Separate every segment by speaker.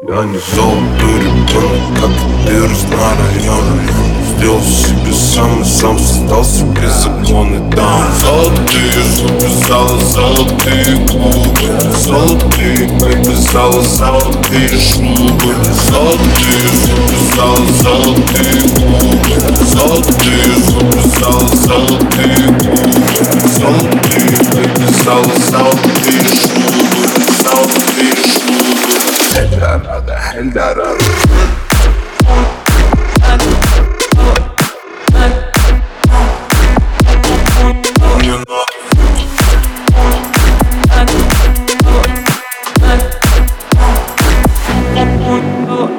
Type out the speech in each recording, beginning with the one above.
Speaker 1: Я не золотой ребенок, как и ты разнорайон Сделал себе сам и сам создал себе законы. Там Золотые зубы, зала, золотые клубы Золотые зала, золотые шубы. Золотые зубы, зала, золотые клубы Золотые зубы, зала, золотые клубы Золотые зала, золотые шубы Eldara. Oh.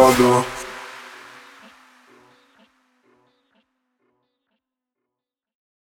Speaker 1: воду